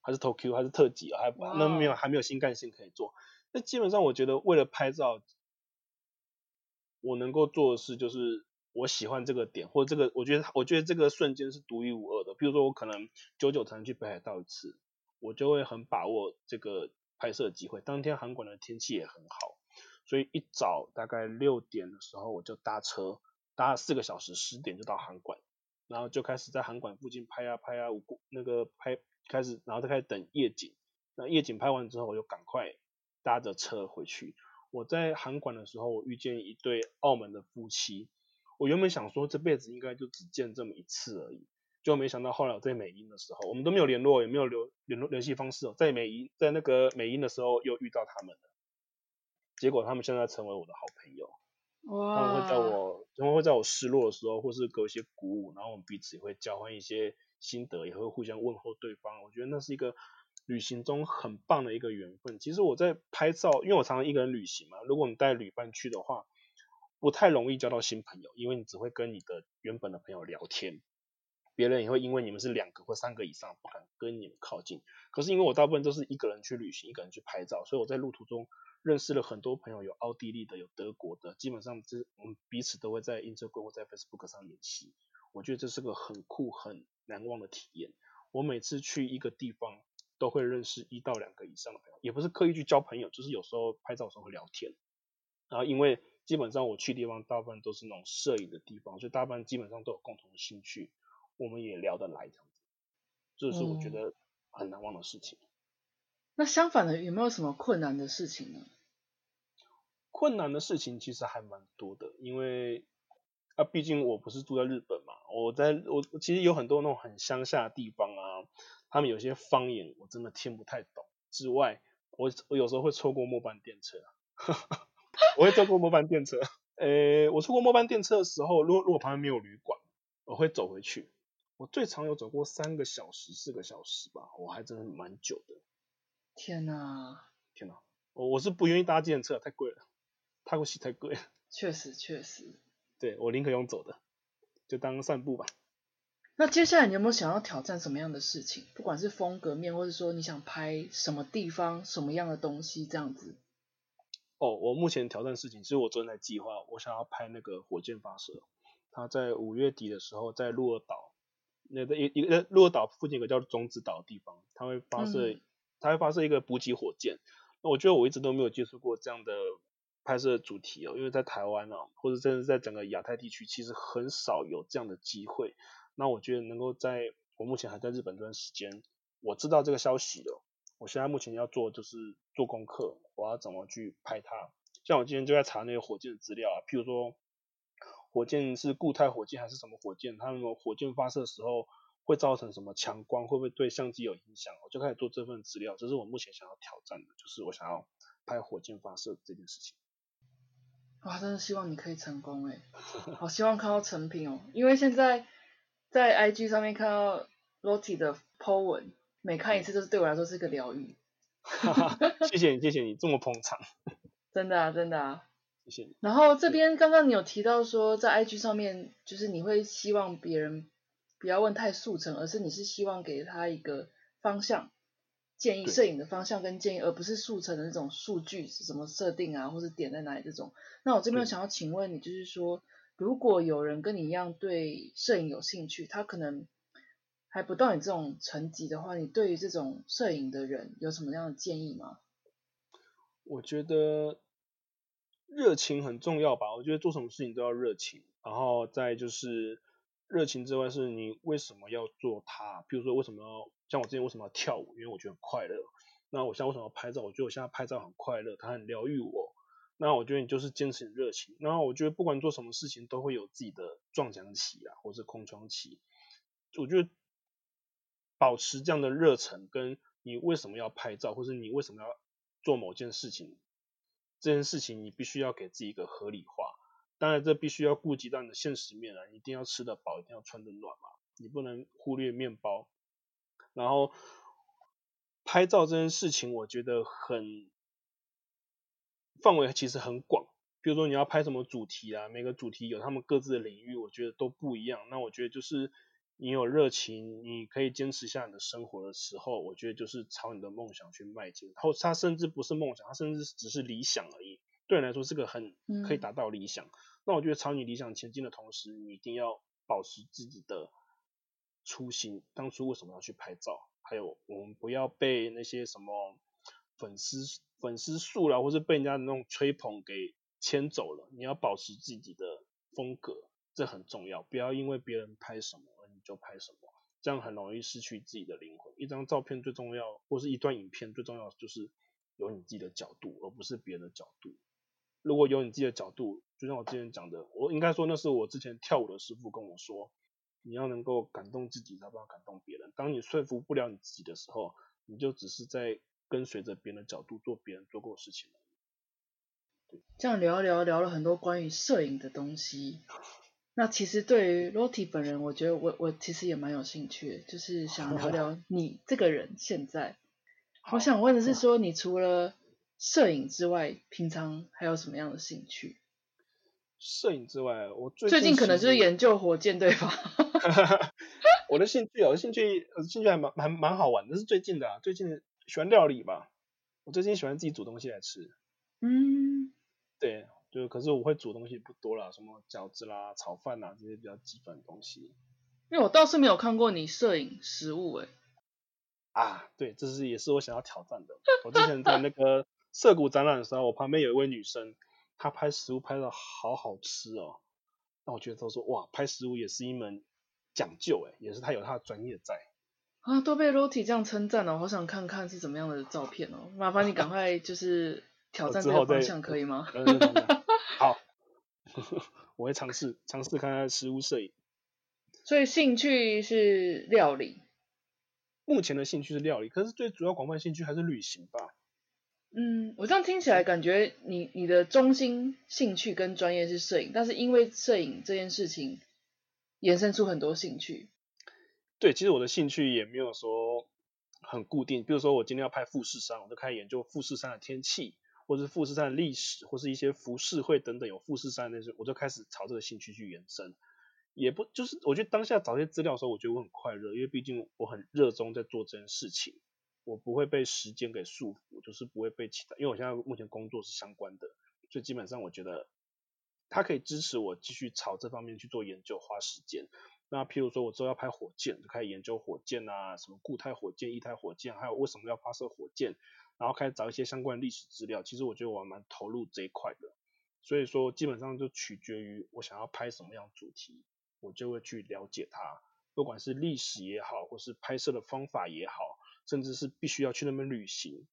B: 还是 Tokyo，还是特急哦，还那没有还没有新干线可以坐。那基本上我觉得为了拍照，我能够做的事就是我喜欢这个点，或者这个我觉得我觉得这个瞬间是独一无二的。比如说我可能久久才能去北海道一次。我就会很把握这个拍摄机会。当天韩馆的天气也很好，所以一早大概六点的时候我就搭车，搭了四个小时，十点就到韩馆，然后就开始在韩馆附近拍啊拍啊，那个拍开始，然后再开始等夜景。那夜景拍完之后，我就赶快搭着车回去。我在韩馆的时候，我遇见一对澳门的夫妻。我原本想说这辈子应该就只见这么一次而已。就没想到后来我在美英的时候，我们都没有联络，也没有留联络联系方式哦。在美英，在那个美英的时候又遇到他们了，结果他们现在成为我的好朋友。哇！他们会在我，他们会在我失落的时候，或是给我一些鼓舞，然后我们彼此也会交换一些心得，也会互相问候对方。我觉得那是一个旅行中很棒的一个缘分。其实我在拍照，因为我常常一个人旅行嘛，如果你带旅伴去的话，不太容易交到新朋友，因为你只会跟你的原本的朋友聊天。别人也会因为你们是两个或三个以上，不敢跟你们靠近。可是因为我大部分都是一个人去旅行，一个人去拍照，所以我在路途中认识了很多朋友，有奥地利的，有德国的，基本上这我们彼此都会在 Instagram 或在 Facebook 上联系。我觉得这是个很酷、很难忘的体验。我每次去一个地方，都会认识一到两个以上的朋友，也不是刻意去交朋友，就是有时候拍照的时候会聊天。然后因为基本上我去地方大部分都是那种摄影的地方，所以大部分基本上都有共同的兴趣。我们也聊得来，这样子，这是我觉得很难忘的事情。
A: 那相反的，有没有什么困难的事情呢？
B: 困难的事情其实还蛮多的，因为啊，毕竟我不是住在日本嘛，我在我其实有很多那种很乡下的地方啊，他们有些方言我真的听不太懂。之外，我我有时候会错过末班电车，我会错过末班电车。呃，我错过末班电车的时候，如果如果旁边没有旅馆，我会走回去。我最长有走过三个小时、四个小时吧，我还真的蛮久的。
A: 天哪！
B: 天哪！我我是不愿意搭计程车，太贵了，泰国西太贵了。
A: 确实确实。
B: 对我宁可用走的，就当散步吧。
A: 那接下来你有没有想要挑战什么样的事情？不管是风格面，或者说你想拍什么地方、什么样的东西这样子？
B: 哦，我目前挑战事情，其实我正在计划，我想要拍那个火箭发射。它在五月底的时候在鹿儿岛。那在一一个鹿儿岛附近有个叫种子岛的地方，它会发射，它会发射一个补给火箭。那我觉得我一直都没有接触过这样的拍摄主题哦，因为在台湾哦，或者甚至在整个亚太地区，其实很少有这样的机会。那我觉得能够在我目前还在日本这段时间，我知道这个消息了，我现在目前要做就是做功课，我要怎么去拍它。像我今天就在查那个火箭的资料啊，譬如说火箭是固态火箭还是什么火箭，它们火箭发射的时候会造成什么强光，会不会对相机有影响，我就开始做这份资料。这是我目前想要挑战的，就是我想要拍火箭发射这件事情。
A: 哇，真的希望你可以成功哎，好希望看到成品哦，因为现在在 IG 上面看到 Lottie 的 po 文，每看一次都是对我来说是一个疗愈。
B: 谢谢你，谢谢你这么捧场。
A: 真的啊，真的啊。
B: 谢谢你。
A: 然后这边刚刚你有提到说，在 IG 上面，就是你会希望别人不要问太速成，而是你是希望给他一个方向。建议摄影的方向跟建议，而不是速成的那种数据是怎么设定啊，或者点在哪里这种。那我这边想要请问你，就是说，如果有人跟你一样对摄影有兴趣，他可能还不到你这种层级的话，你对于这种摄影的人有什么样的建议吗？
B: 我觉得热情很重要吧。我觉得做什么事情都要热情，然后再就是热情之外，是你为什么要做它？比如说为什么要？像我之前为什么要跳舞？因为我觉得快乐。那我现在为什么要拍照？我觉得我现在拍照很快乐，它很疗愈我。那我觉得你就是坚持热情。然后我觉得不管做什么事情都会有自己的撞墙期啊，或是空窗期。我觉得保持这样的热忱，跟你为什么要拍照，或是你为什么要做某件事情，这件事情你必须要给自己一个合理化。当然这必须要顾及到你的现实面啊，一定要吃得饱，一定要穿得暖嘛，你不能忽略面包。然后拍照这件事情，我觉得很范围其实很广。比如说你要拍什么主题啊，每个主题有他们各自的领域，我觉得都不一样。那我觉得就是你有热情，你可以坚持下你的生活的时候，我觉得就是朝你的梦想去迈进。然后它甚至不是梦想，它甚至只是理想而已。对你来说是个很可以达到理想。那我觉得朝你理想前进的同时，你一定要保持自己的。初心，当初为什么要去拍照？还有我们不要被那些什么粉丝粉丝数啦，或是被人家的那种吹捧给牵走了。你要保持自己的风格，这很重要。不要因为别人拍什么你就拍什么，这样很容易失去自己的灵魂。一张照片最重要，或是一段影片最重要就是有你自己的角度，而不是别人的角度。如果有你自己的角度，就像我之前讲的，我应该说那是我之前跳舞的师傅跟我说。你要能够感动自己，才不要感动别人。当你说服不了你自己的时候，你就只是在跟随着别人的角度做别人做过的事情。
A: 这样聊聊，聊了很多关于摄影的东西。那其实对于 Lottie 本人，我觉得我我其实也蛮有兴趣，就是想聊聊你这个人现在。我想问的是，说你除了摄影之外，平常还有什么样的兴趣？
B: 摄影之外，我最
A: 最近可能就是研究火箭，对吧？
B: 我的兴趣，我的兴趣，兴趣还蛮蛮蛮好玩的，是最近的，最近喜欢料理吧。我最近喜欢自己煮东西来吃。
A: 嗯，
B: 对，就可是我会煮东西不多啦，什么饺子啦、炒饭呐这些比较基本的东西。
A: 因为我倒是没有看过你摄影食物诶。
B: 啊，对，这是也是我想要挑战的。我之前在那个涩谷展览的时候，我旁边有一位女生。她拍食物拍的好好吃哦，那我觉得她说哇，拍食物也是一门讲究哎，也是她有她的专业在。
A: 啊，都被 Roti 这样称赞了，好想看看是怎么样的照片哦。麻烦你赶快就是挑战这个方向可以吗？
B: 好，我会尝试尝试看看食物摄影。
A: 所以兴趣是料理。
B: 目前的兴趣是料理，可是最主要广泛兴趣还是旅行吧。
A: 嗯，我这样听起来感觉你你的中心兴趣跟专业是摄影，但是因为摄影这件事情延伸出很多兴趣。
B: 对，其实我的兴趣也没有说很固定，比如说我今天要拍富士山，我就开始研究富士山的天气，或者是富士山历史，或是一些浮世绘等等有富士山那些，我就开始朝这个兴趣去延伸。也不就是我觉得当下找这些资料的时候，我觉得我很快乐，因为毕竟我很热衷在做这件事情。我不会被时间给束缚，就是不会被其他，因为我现在目前工作是相关的，所以基本上我觉得它可以支持我继续朝这方面去做研究，花时间。那譬如说我之后要拍火箭，就开始研究火箭啊，什么固态火箭、液态火箭，还有为什么要发射火箭，然后开始找一些相关的历史资料。其实我觉得我蛮投入这一块的，所以说基本上就取决于我想要拍什么样主题，我就会去了解它，不管是历史也好，或是拍摄的方法也好。甚至是必须要去那边旅行。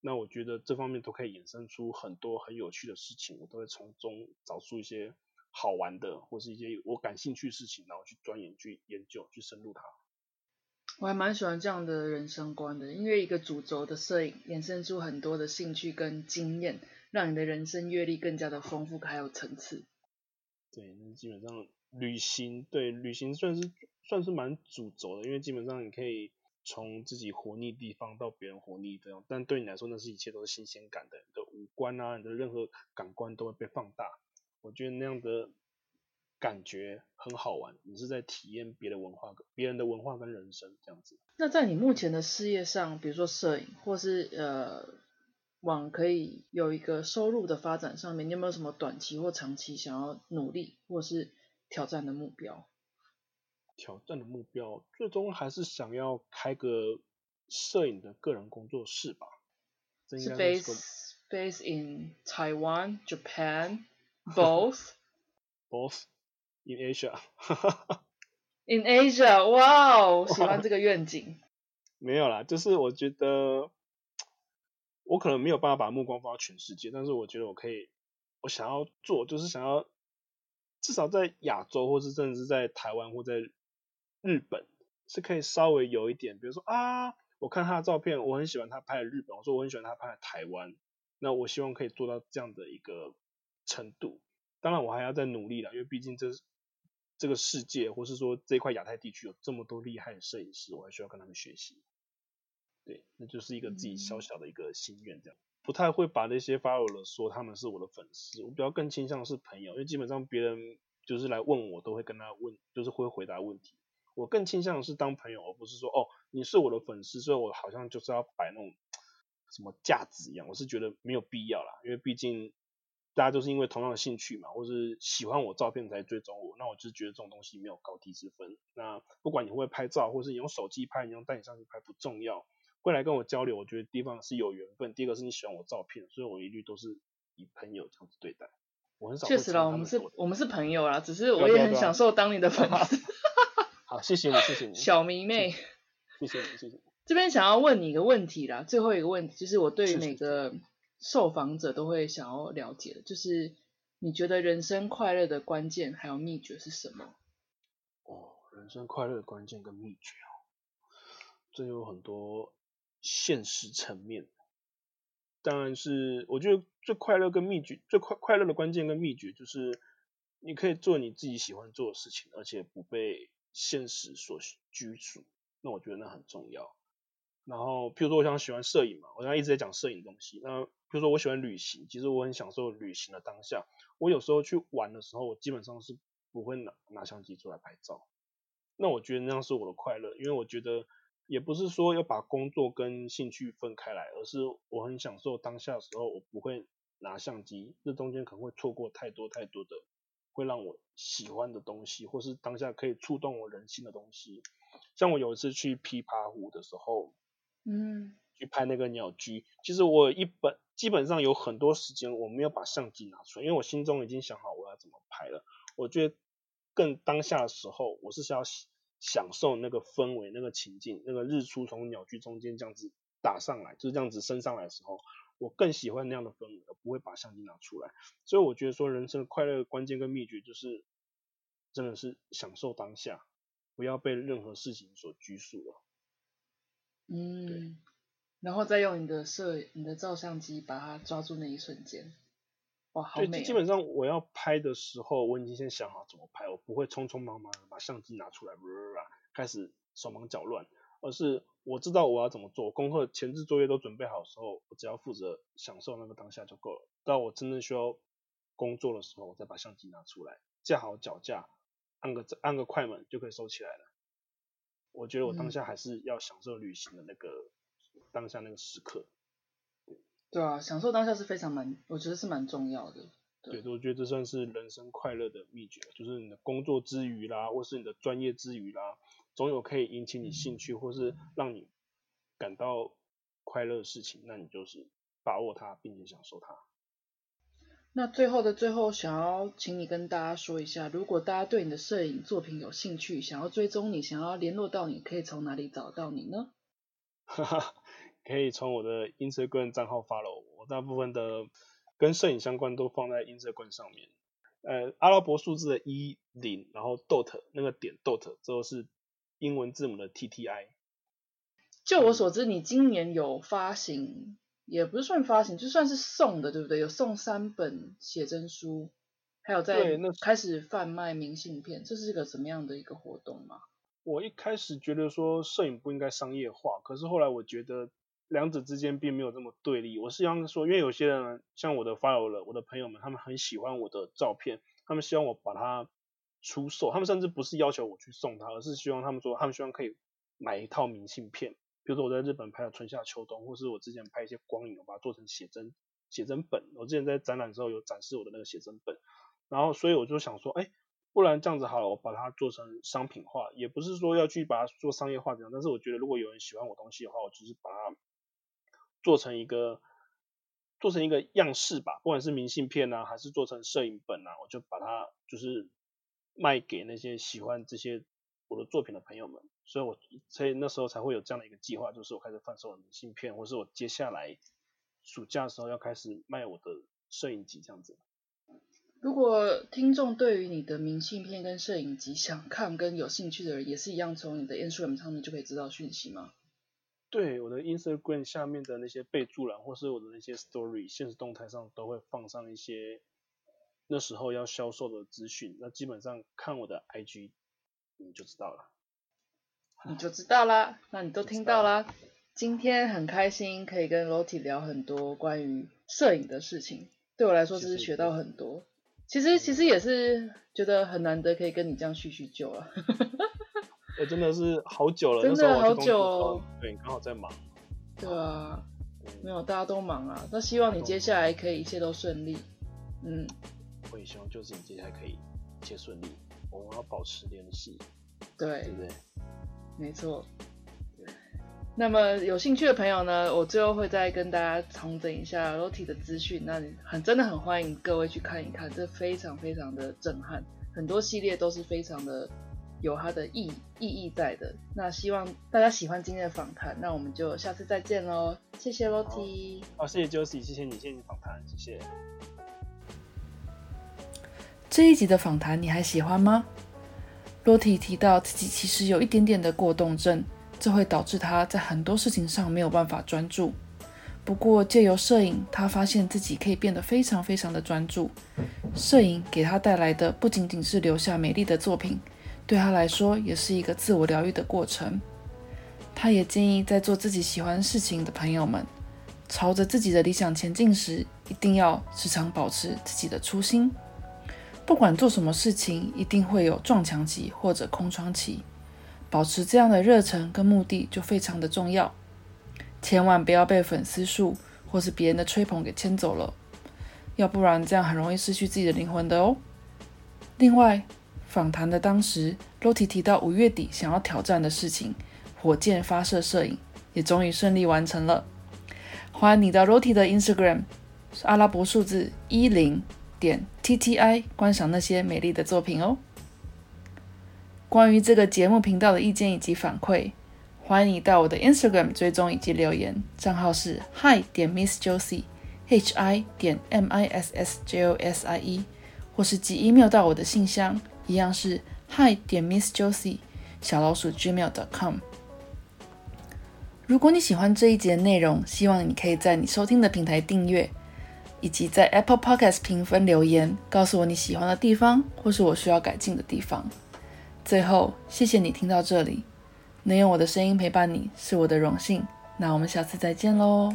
B: 那我觉得这方面都可以衍生出很多很有趣的事情，我都会从中找出一些好玩的，或是一些我感兴趣的事情，然后去钻研、去研究、去深入它。
A: 我还蛮喜欢这样的人生观的，因为一个主轴的摄影衍生出很多的兴趣跟经验，让你的人生阅历更加的丰富还有层次。
B: 对，那基本上旅行，对旅行算是算是蛮主轴的，因为基本上你可以从自己活腻地方到别人活腻这样，但对你来说，那是一切都是新鲜感的，你的五官啊，你的任何感官都会被放大。我觉得那样的。感觉很好玩，你是在体验别的文化、别人的文化跟人生这样子。
A: 那在你目前的事业上，比如说摄影，或是呃往可以有一个收入的发展上面，你有没有什么短期或长期想要努力或是挑战的目标？
B: 挑战的目标，最终还是想要开个摄影的个人工作室吧。
A: 是 base base in Taiwan, Japan, both,
B: both. In Asia,
A: In Asia, 哇哦，喜欢这个愿景。
B: 没有啦，就是我觉得我可能没有办法把目光放到全世界，但是我觉得我可以，我想要做，就是想要至少在亚洲，或是甚至是在台湾或在日本，是可以稍微有一点，比如说啊，我看他的照片，我很喜欢他拍的日本，我说我很喜欢他拍的台湾，那我希望可以做到这样的一个程度。当然，我还要再努力了，因为毕竟这是。这个世界，或是说这块亚太地区有这么多厉害的摄影师，我还需要跟他们学习。对，那就是一个自己小小的一个心愿，这样不太会把那些 follower 说他们是我的粉丝，我比较更倾向是朋友，因为基本上别人就是来问我，都会跟他问，就是会回答问题。我更倾向是当朋友，而不是说哦你是我的粉丝，所以我好像就是要摆那种什么架子一样，我是觉得没有必要啦，因为毕竟。大家都是因为同样的兴趣嘛，或是喜欢我照片才追踪我，那我就觉得这种东西没有高低之分。那不管你会不会拍照，或是你用手机拍，你用带你上去拍不重要，会来跟我交流，我觉得地方是有缘分。第一个是你喜欢我照片，所以我一律都是以朋友这样子对待。我很少。
A: 确实啦，我们是我们是朋友啦，只是我也很享受当你的粉丝。
B: 好，谢谢你，谢谢你，
A: 小迷妹。
B: 谢谢你，谢谢你。
A: 这边想要问你一个问题啦，最后一个问题就是我对于每个。受访者都会想要了解的，就是你觉得人生快乐的关键还有秘诀是什么？
B: 哦，人生快乐的关键跟秘诀哦，这有很多现实层面。当然是，我觉得最快乐跟秘诀，最快快乐的关键跟秘诀就是，你可以做你自己喜欢做的事情，而且不被现实所拘束。那我觉得那很重要。然后，譬如说，我想喜欢摄影嘛，我刚才一直在讲摄影东西。那譬如说我喜欢旅行，其实我很享受旅行的当下。我有时候去玩的时候，我基本上是不会拿拿相机出来拍照。那我觉得那样是我的快乐，因为我觉得也不是说要把工作跟兴趣分开来，而是我很享受当下的时候，我不会拿相机，这中间可能会错过太多太多的会让我喜欢的东西，或是当下可以触动我人心的东西。像我有一次去琵琶湖的时候。
A: 嗯，
B: 去拍那个鸟居，其实我一本基本上有很多时间我没有把相机拿出来，因为我心中已经想好我要怎么拍了。我觉得更当下的时候，我是想要享受那个氛围、那个情境、那个日出从鸟居中间这样子打上来，就是这样子升上来的时候，我更喜欢那样的氛围，而不会把相机拿出来。所以我觉得说，人生的快乐关键跟秘诀就是，真的是享受当下，不要被任何事情所拘束了。
A: 嗯，然后再用你的摄、你的照相机把它抓住那一瞬间，哇，好美！
B: 基本上我要拍的时候，我已经先想好怎么拍，我不会匆匆忙忙的把相机拿出来，开始手忙脚乱，而是我知道我要怎么做，功课前置作业都准备好的时候，我只要负责享受那个当下就够了。到我真正需要工作的时候，我再把相机拿出来，架好脚架，按个按个快门就可以收起来了。我觉得我当下还是要享受旅行的那个当下那个时刻。
A: 对啊，享受当下是非常蛮，我觉得是蛮重要的。
B: 对，我觉得这算是人生快乐的秘诀，就是你的工作之余啦，或是你的专业之余啦，总有可以引起你兴趣或是让你感到快乐的事情，那你就是把握它，并且享受它。
A: 那最后的最后，想要请你跟大家说一下，如果大家对你的摄影作品有兴趣，想要追踪你，想要联络到你，可以从哪里找到你呢？
B: 可以从我的 Instagram 账号 follow 我，大部分的跟摄影相关都放在 Instagram 上面。呃，阿拉伯数字的一零，然后 dot 那个点 dot 之后是英文字母的 T T I。
A: 就我所知，你今年有发行，也不是算发行，就算是送的，对不对？有送三本写真书，还有在开始贩卖明信片，这是一个什么样的一个活动吗？
B: 我一开始觉得说摄影不应该商业化，可是后来我觉得两者之间并没有这么对立。我是想说，因为有些人像我的 follower，我的朋友们，他们很喜欢我的照片，他们希望我把它出售，他们甚至不是要求我去送他，而是希望他们说，他们希望可以买一套明信片。比如说我在日本拍的春夏秋冬，或是我之前拍一些光影，我把它做成写真写真本。我之前在展览的时候有展示我的那个写真本，然后所以我就想说，哎，不然这样子好了，我把它做成商品化，也不是说要去把它做商业化这样，但是我觉得如果有人喜欢我东西的话，我就是把它做成一个做成一个样式吧，不管是明信片啊，还是做成摄影本啊，我就把它就是卖给那些喜欢这些。我的作品的朋友们，所以我所以那时候才会有这样的一个计划，就是我开始贩售明信片，或是我接下来暑假的时候要开始卖我的摄影集这样子。
A: 如果听众对于你的明信片跟摄影集想看跟有兴趣的人，也是一样从你的 Instagram 上面就可以知道讯息吗？
B: 对，我的 Instagram 下面的那些备注栏，或是我的那些 Story 现实动态上都会放上一些那时候要销售的资讯。那基本上看我的 IG。你就知道了，
A: 你就知道啦。那你都听到啦。今天很开心可以跟 Lottie 聊很多关于摄影的事情，对我来说就是学到很多。其实其实也是觉得很难得可以跟你这样叙叙旧了。
B: 我真的是好久了，
A: 真的好久。
B: 对，刚好在忙。
A: 对啊，没有，大家都忙啊。那希望你接下来可以一切都顺利。嗯，
B: 我也希望就是你接下来可以一切顺利。我们要保持联系，
A: 对，
B: 对不对？
A: 没错。那么有兴趣的朋友呢，我最后会再跟大家重整一下 Lottie 的资讯。那很真的很欢迎各位去看一看，这非常非常的震撼，很多系列都是非常的有它的意意义在的。那希望大家喜欢今天的访谈，那我们就下次再见喽。谢谢 Lottie，
B: 好，谢谢 Josie，谢谢你，谢谢你访谈，谢谢。
A: 这一集的访谈你还喜欢吗？洛提提到自己其实有一点点的过动症，这会导致他在很多事情上没有办法专注。不过借由摄影，他发现自己可以变得非常非常的专注。摄影给他带来的不仅仅是留下美丽的作品，对他来说也是一个自我疗愈的过程。他也建议在做自己喜欢事情的朋友们，朝着自己的理想前进时，一定要时常保持自己的初心。不管做什么事情，一定会有撞墙期或者空窗期，保持这样的热忱跟目的就非常的重要。千万不要被粉丝数或是别人的吹捧给牵走了，要不然这样很容易失去自己的灵魂的哦。另外，访谈的当时，Lotti 提到五月底想要挑战的事情——火箭发射摄影，也终于顺利完成了。欢迎你到 Lotti 的 Instagram，是阿拉伯数字一零。点 T T I 观赏那些美丽的作品哦。关于这个节目频道的意见以及反馈，欢迎你到我的 Instagram 追踪以及留言，账号是 Hi 点 Miss Josie H I 点 M I S S J O S I E，或是寄 email 到我的信箱，一样是 Hi 点 Miss Josie 小老鼠 Gmail.com。如果你喜欢这一节内容，希望你可以在你收听的平台订阅。以及在 Apple Podcast 评分留言，告诉我你喜欢的地方，或是我需要改进的地方。最后，谢谢你听到这里，能用我的声音陪伴你是我的荣幸。那我们下次再见喽。